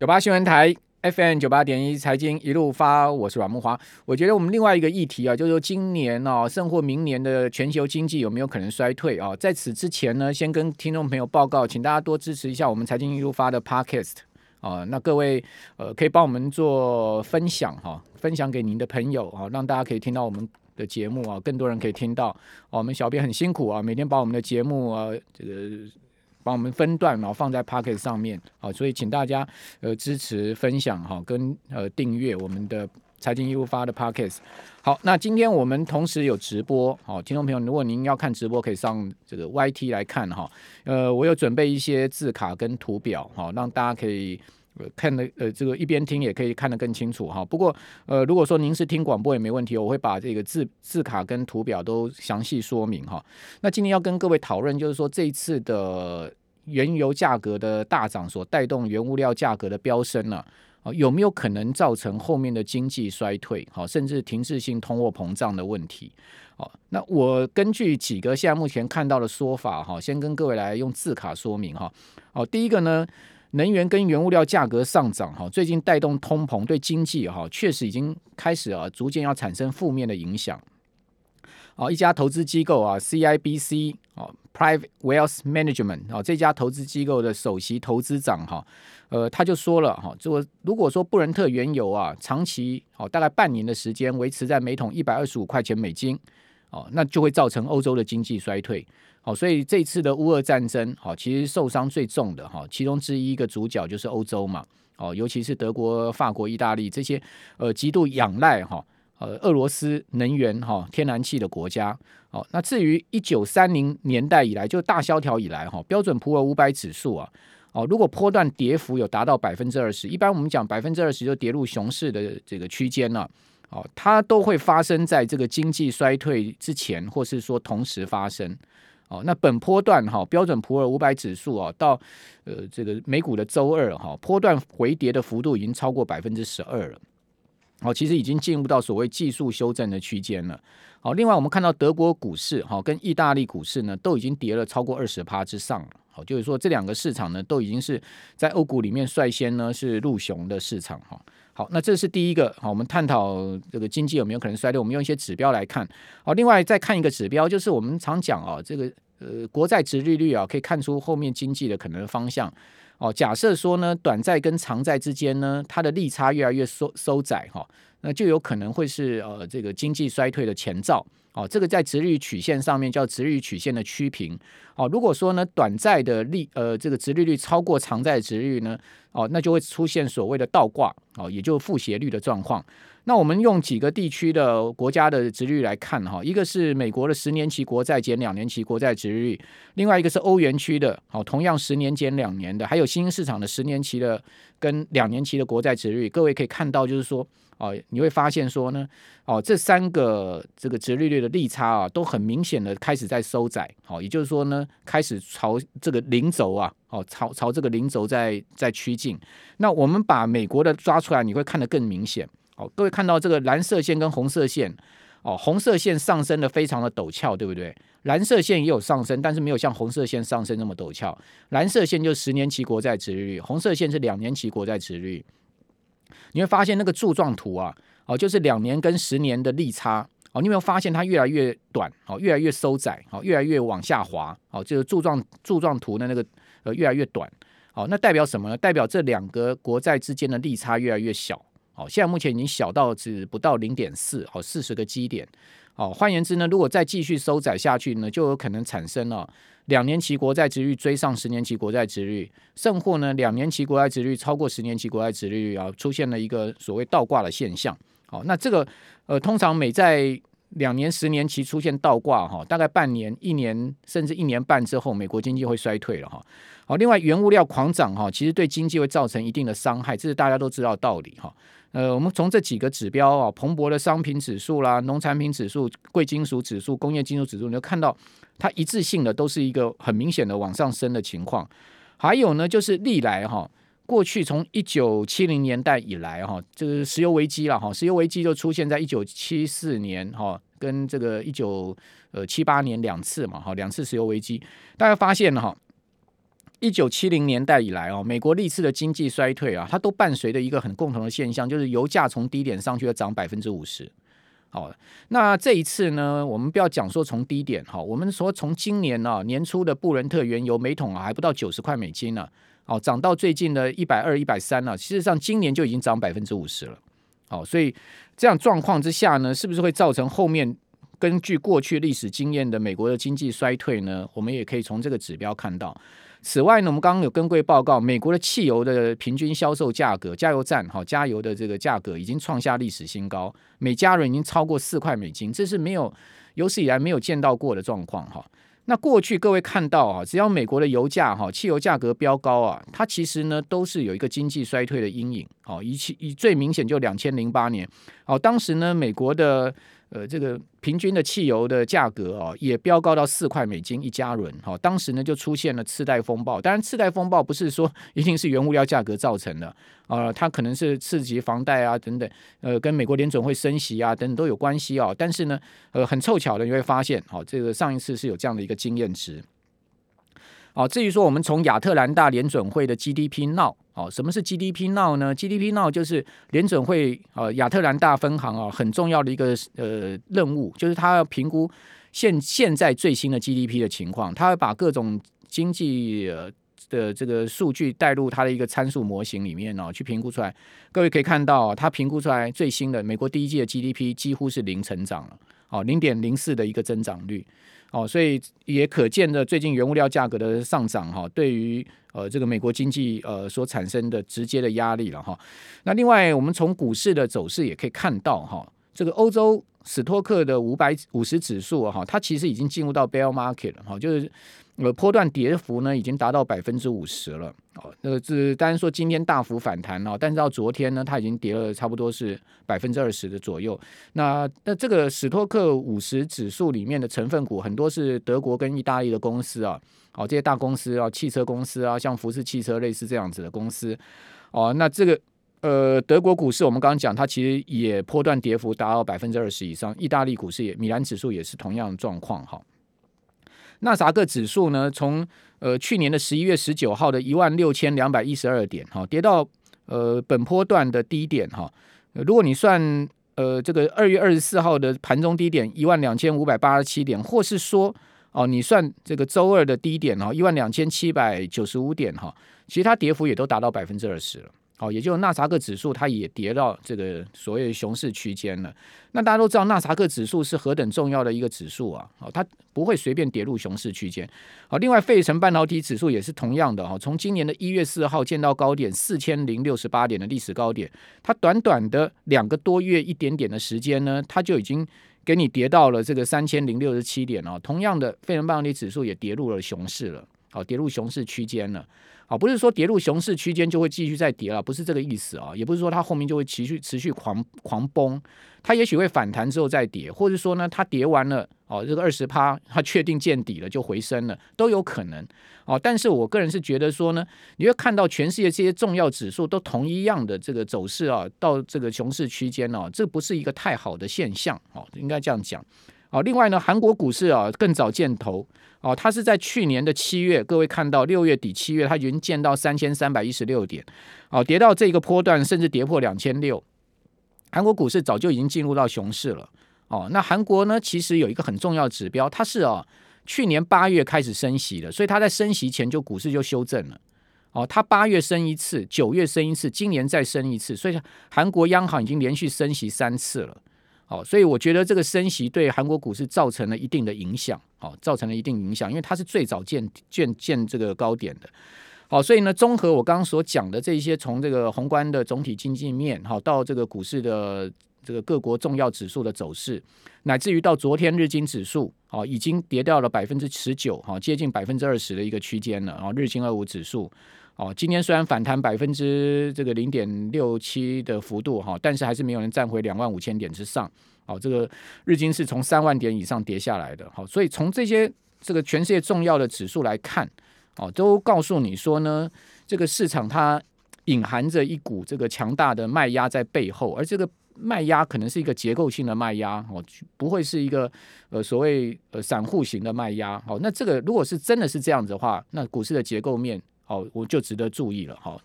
九八新闻台 FM 九八点一财经一路发，我是阮慕华。我觉得我们另外一个议题啊，就是说今年啊，甚或明年的全球经济有没有可能衰退啊？在此之前呢，先跟听众朋友报告，请大家多支持一下我们财经一路发的 Podcast 啊。那各位呃，可以帮我们做分享哈、分享给您的朋友啊，让大家可以听到我们的节目啊，更多人可以听到。啊、我们小编很辛苦啊，每天把我们的节目啊，这个。帮我们分段，然后放在 Podcast 上面，好，所以请大家呃支持分享哈，跟呃订阅我们的财经业务发的 Podcast。好，那今天我们同时有直播，好，听众朋友，如果您要看直播，可以上这个 YT 来看哈。呃，我有准备一些字卡跟图表，好，让大家可以。看的呃，这个一边听也可以看得更清楚哈。不过呃，如果说您是听广播也没问题，我会把这个字字卡跟图表都详细说明哈。那今天要跟各位讨论，就是说这一次的原油价格的大涨所带动原物料价格的飙升呢，啊，有没有可能造成后面的经济衰退？好，甚至停滞性通货膨胀的问题？好，那我根据几个现在目前看到的说法哈，先跟各位来用字卡说明哈。好，第一个呢。能源跟原物料价格上涨，哈，最近带动通膨，对经济哈确实已经开始啊，逐渐要产生负面的影响。啊，一家投资机构啊，CIBC 哦，Private Wealth Management 啊，这家投资机构的首席投资长哈，呃，他就说了哈，这个如果说布伦特原油啊，长期哦，大概半年的时间维持在每桶一百二十五块钱美金，哦，那就会造成欧洲的经济衰退。哦，所以这次的乌俄战争，哦，其实受伤最重的哈，其中之一一个主角就是欧洲嘛，哦，尤其是德国、法国、意大利这些呃极度仰赖哈呃俄罗斯能源哈天然气的国家。哦，那至于一九三零年代以来就大萧条以来哈，标准普尔五百指数啊，哦，如果波段跌幅有达到百分之二十，一般我们讲百分之二十就跌入熊市的这个区间了，哦，它都会发生在这个经济衰退之前，或是说同时发生。哦，那本波段哈标准普尔五百指数啊，到呃这个美股的周二哈，波段回跌的幅度已经超过百分之十二了。好，其实已经进入到所谓技术修正的区间了。好，另外我们看到德国股市哈跟意大利股市呢，都已经跌了超过二十趴之上了。好，就是说这两个市场呢，都已经是在欧股里面率先呢是入熊的市场哈。好，那这是第一个。好，我们探讨这个经济有没有可能衰退。我们用一些指标来看。好，另外再看一个指标，就是我们常讲啊，这个呃国债殖利率啊，可以看出后面经济的可能方向。哦，假设说呢，短债跟长债之间呢，它的利差越来越收收窄哈，那就有可能会是呃这个经济衰退的前兆。哦，这个在直率曲线上面叫直率曲线的曲平。哦，如果说呢，短债的利呃这个直利率超过长债的殖利率呢？哦，那就会出现所谓的倒挂哦，也就负斜率的状况。那我们用几个地区的国家的殖利率来看哈，一个是美国的十年期国债减两年期国债殖利率，另外一个是欧元区的，好，同样十年减两年的，还有新兴市场的十年期的跟两年期的国债殖利率。各位可以看到，就是说。哦，你会发现说呢，哦，这三个这个殖利率的利差啊，都很明显的开始在收窄。好，也就是说呢，开始朝这个零轴啊，哦，朝朝这个零轴在在趋近。那我们把美国的抓出来，你会看得更明显。哦，各位看到这个蓝色线跟红色线，哦，红色线上升的非常的陡峭，对不对？蓝色线也有上升，但是没有像红色线上升那么陡峭。蓝色线就是十年期国债殖利率，红色线是两年期国债殖利率。你会发现那个柱状图啊，哦，就是两年跟十年的利差，哦，你有没有发现它越来越短，哦，越来越收窄，哦，越来越往下滑，哦，就是柱状柱状图的那个呃越来越短，哦，那代表什么呢？代表这两个国债之间的利差越来越小，哦，现在目前已经小到只不到零点四，哦，四十个基点，哦，换言之呢，如果再继续收窄下去呢，就有可能产生了。两年期国债殖率追上十年期国债殖率，甚或呢，两年期国债殖率超过十年期国债殖率啊，出现了一个所谓倒挂的现象。好，那这个呃，通常每在两年、十年期出现倒挂哈，大概半年、一年甚至一年半之后，美国经济会衰退了哈。好，另外原物料狂涨哈，其实对经济会造成一定的伤害，这是大家都知道的道理哈。呃，我们从这几个指标啊，蓬勃的商品指数啦、农产品指数、贵金属指数、工业金属指数，你就看到它一致性的都是一个很明显的往上升的情况。还有呢，就是历来哈，过去从一九七零年代以来哈，这个石油危机了哈，石油危机就出现在一九七四年哈，跟这个一九呃七八年两次嘛哈，两次石油危机，大家发现了哈。一九七零年代以来哦，美国历次的经济衰退啊，它都伴随着一个很共同的现象，就是油价从低点上去要涨百分之五十。好，那这一次呢，我们不要讲说从低点哈，我们说从今年呢年初的布伦特原油每桶啊还不到九十块美金呢，哦，涨到最近的一百二、一百三了。事实上，今年就已经涨百分之五十了。好，所以这样状况之下呢，是不是会造成后面根据过去历史经验的美国的经济衰退呢？我们也可以从这个指标看到。此外呢，我们刚刚有跟各位报告，美国的汽油的平均销售价格，加油站哈加油的这个价格已经创下历史新高，每加仑已经超过四块美金，这是没有有史以来没有见到过的状况哈。那过去各位看到啊，只要美国的油价哈汽油价格飙高啊，它其实呢都是有一个经济衰退的阴影。好，以其以最明显就两千零八年，好，当时呢美国的。呃，这个平均的汽油的价格啊，也飙高到四块美金一加仑。哈，当时呢就出现了次贷风暴。当然，次贷风暴不是说 一定是原物料价格造成的啊，它可能是刺激房贷啊等等，呃，跟美国联准会升息啊等等都有关系哦。但是呢，呃，很凑巧的你会发现，好，这个上一次是有这样的一个经验值。好，至于说我们从亚特兰大联准会的 GDP Now，哦，什么是 GDP Now 呢？GDP Now 就是联准会呃亚特兰大分行啊很重要的一个呃任务，就是它要评估现现在最新的 GDP 的情况，它会把各种经济呃的这个数据带入它的一个参数模型里面哦，去评估出来。各位可以看到，它评估出来最新的美国第一季的 GDP 几乎是零成长了，哦，零点零四的一个增长率。哦，所以也可见的最近原物料价格的上涨哈，对于呃这个美国经济呃所产生的直接的压力了哈。那另外我们从股市的走势也可以看到哈，这个欧洲斯托克的五百五十指数哈，它其实已经进入到 bear market 了哈，就是。呃，波段跌幅呢已经达到百分之五十了，哦，那个是当然说今天大幅反弹了，但是到昨天呢，它已经跌了差不多是百分之二十的左右。那那这个史托克五十指数里面的成分股很多是德国跟意大利的公司啊，哦，这些大公司啊，汽车公司啊，像福斯汽车类似这样子的公司，哦，那这个呃德国股市我们刚刚讲，它其实也波段跌幅达到百分之二十以上，意大利股市也米兰指数也是同样的状况哈。纳萨克指数呢，从呃去年的十一月十九号的一万六千两百一十二点哈，跌到呃本波段的低点哈。如果你算呃这个二月二十四号的盘中低点一万两千五百八十七点，或是说哦你算这个周二的低点哈一万两千七百九十五点哈，其实它跌幅也都达到百分之二十了。好，也就是纳萨克指数，它也跌到这个所谓熊市区间了。那大家都知道，纳萨克指数是何等重要的一个指数啊！好，它不会随便跌入熊市区间。好，另外费城半导体指数也是同样的哈，从今年的一月四号见到高点四千零六十八点的历史高点，它短短的两个多月一点点的时间呢，它就已经给你跌到了这个三千零六十七点哦。同样的，费城半导体指数也跌入了熊市了，好，跌入熊市区间了。好，不是说跌入熊市区间就会继续再跌了，不是这个意思啊，也不是说它后面就会持续持续狂狂崩，它也许会反弹之后再跌，或者说呢，它跌完了哦，这个二十趴，它确定见底了就回升了，都有可能哦。但是我个人是觉得说呢，你会看到全世界这些重要指数都同一样的这个走势啊，到这个熊市区间哦，这不是一个太好的现象哦，应该这样讲。哦，另外呢，韩国股市啊更早见头哦，它是在去年的七月，各位看到六月底七月，它已经见到三千三百一十六点，哦，跌到这个波段，甚至跌破两千六。韩国股市早就已经进入到熊市了哦。那韩国呢，其实有一个很重要指标，它是哦去年八月开始升息的，所以它在升息前就股市就修正了哦。它八月升一次，九月升一次，今年再升一次，所以韩国央行已经连续升息三次了。好，所以我觉得这个升息对韩国股市造成了一定的影响，好，造成了一定影响，因为它是最早见见见这个高点的。好，所以呢，综合我刚刚所讲的这些，从这个宏观的总体经济面，好，到这个股市的这个各国重要指数的走势，乃至于到昨天日经指数，好，已经跌掉了百分之十九，好，接近百分之二十的一个区间了，啊，日经二五指数。哦，今天虽然反弹百分之这个零点六七的幅度哈，但是还是没有人站回两万五千点之上。哦，这个日经是从三万点以上跌下来的。好，所以从这些这个全世界重要的指数来看，哦，都告诉你说呢，这个市场它隐含着一股这个强大的卖压在背后，而这个卖压可能是一个结构性的卖压哦，不会是一个呃所谓呃散户型的卖压。好，那这个如果是真的是这样子的话，那股市的结构面。好，我就值得注意了哈。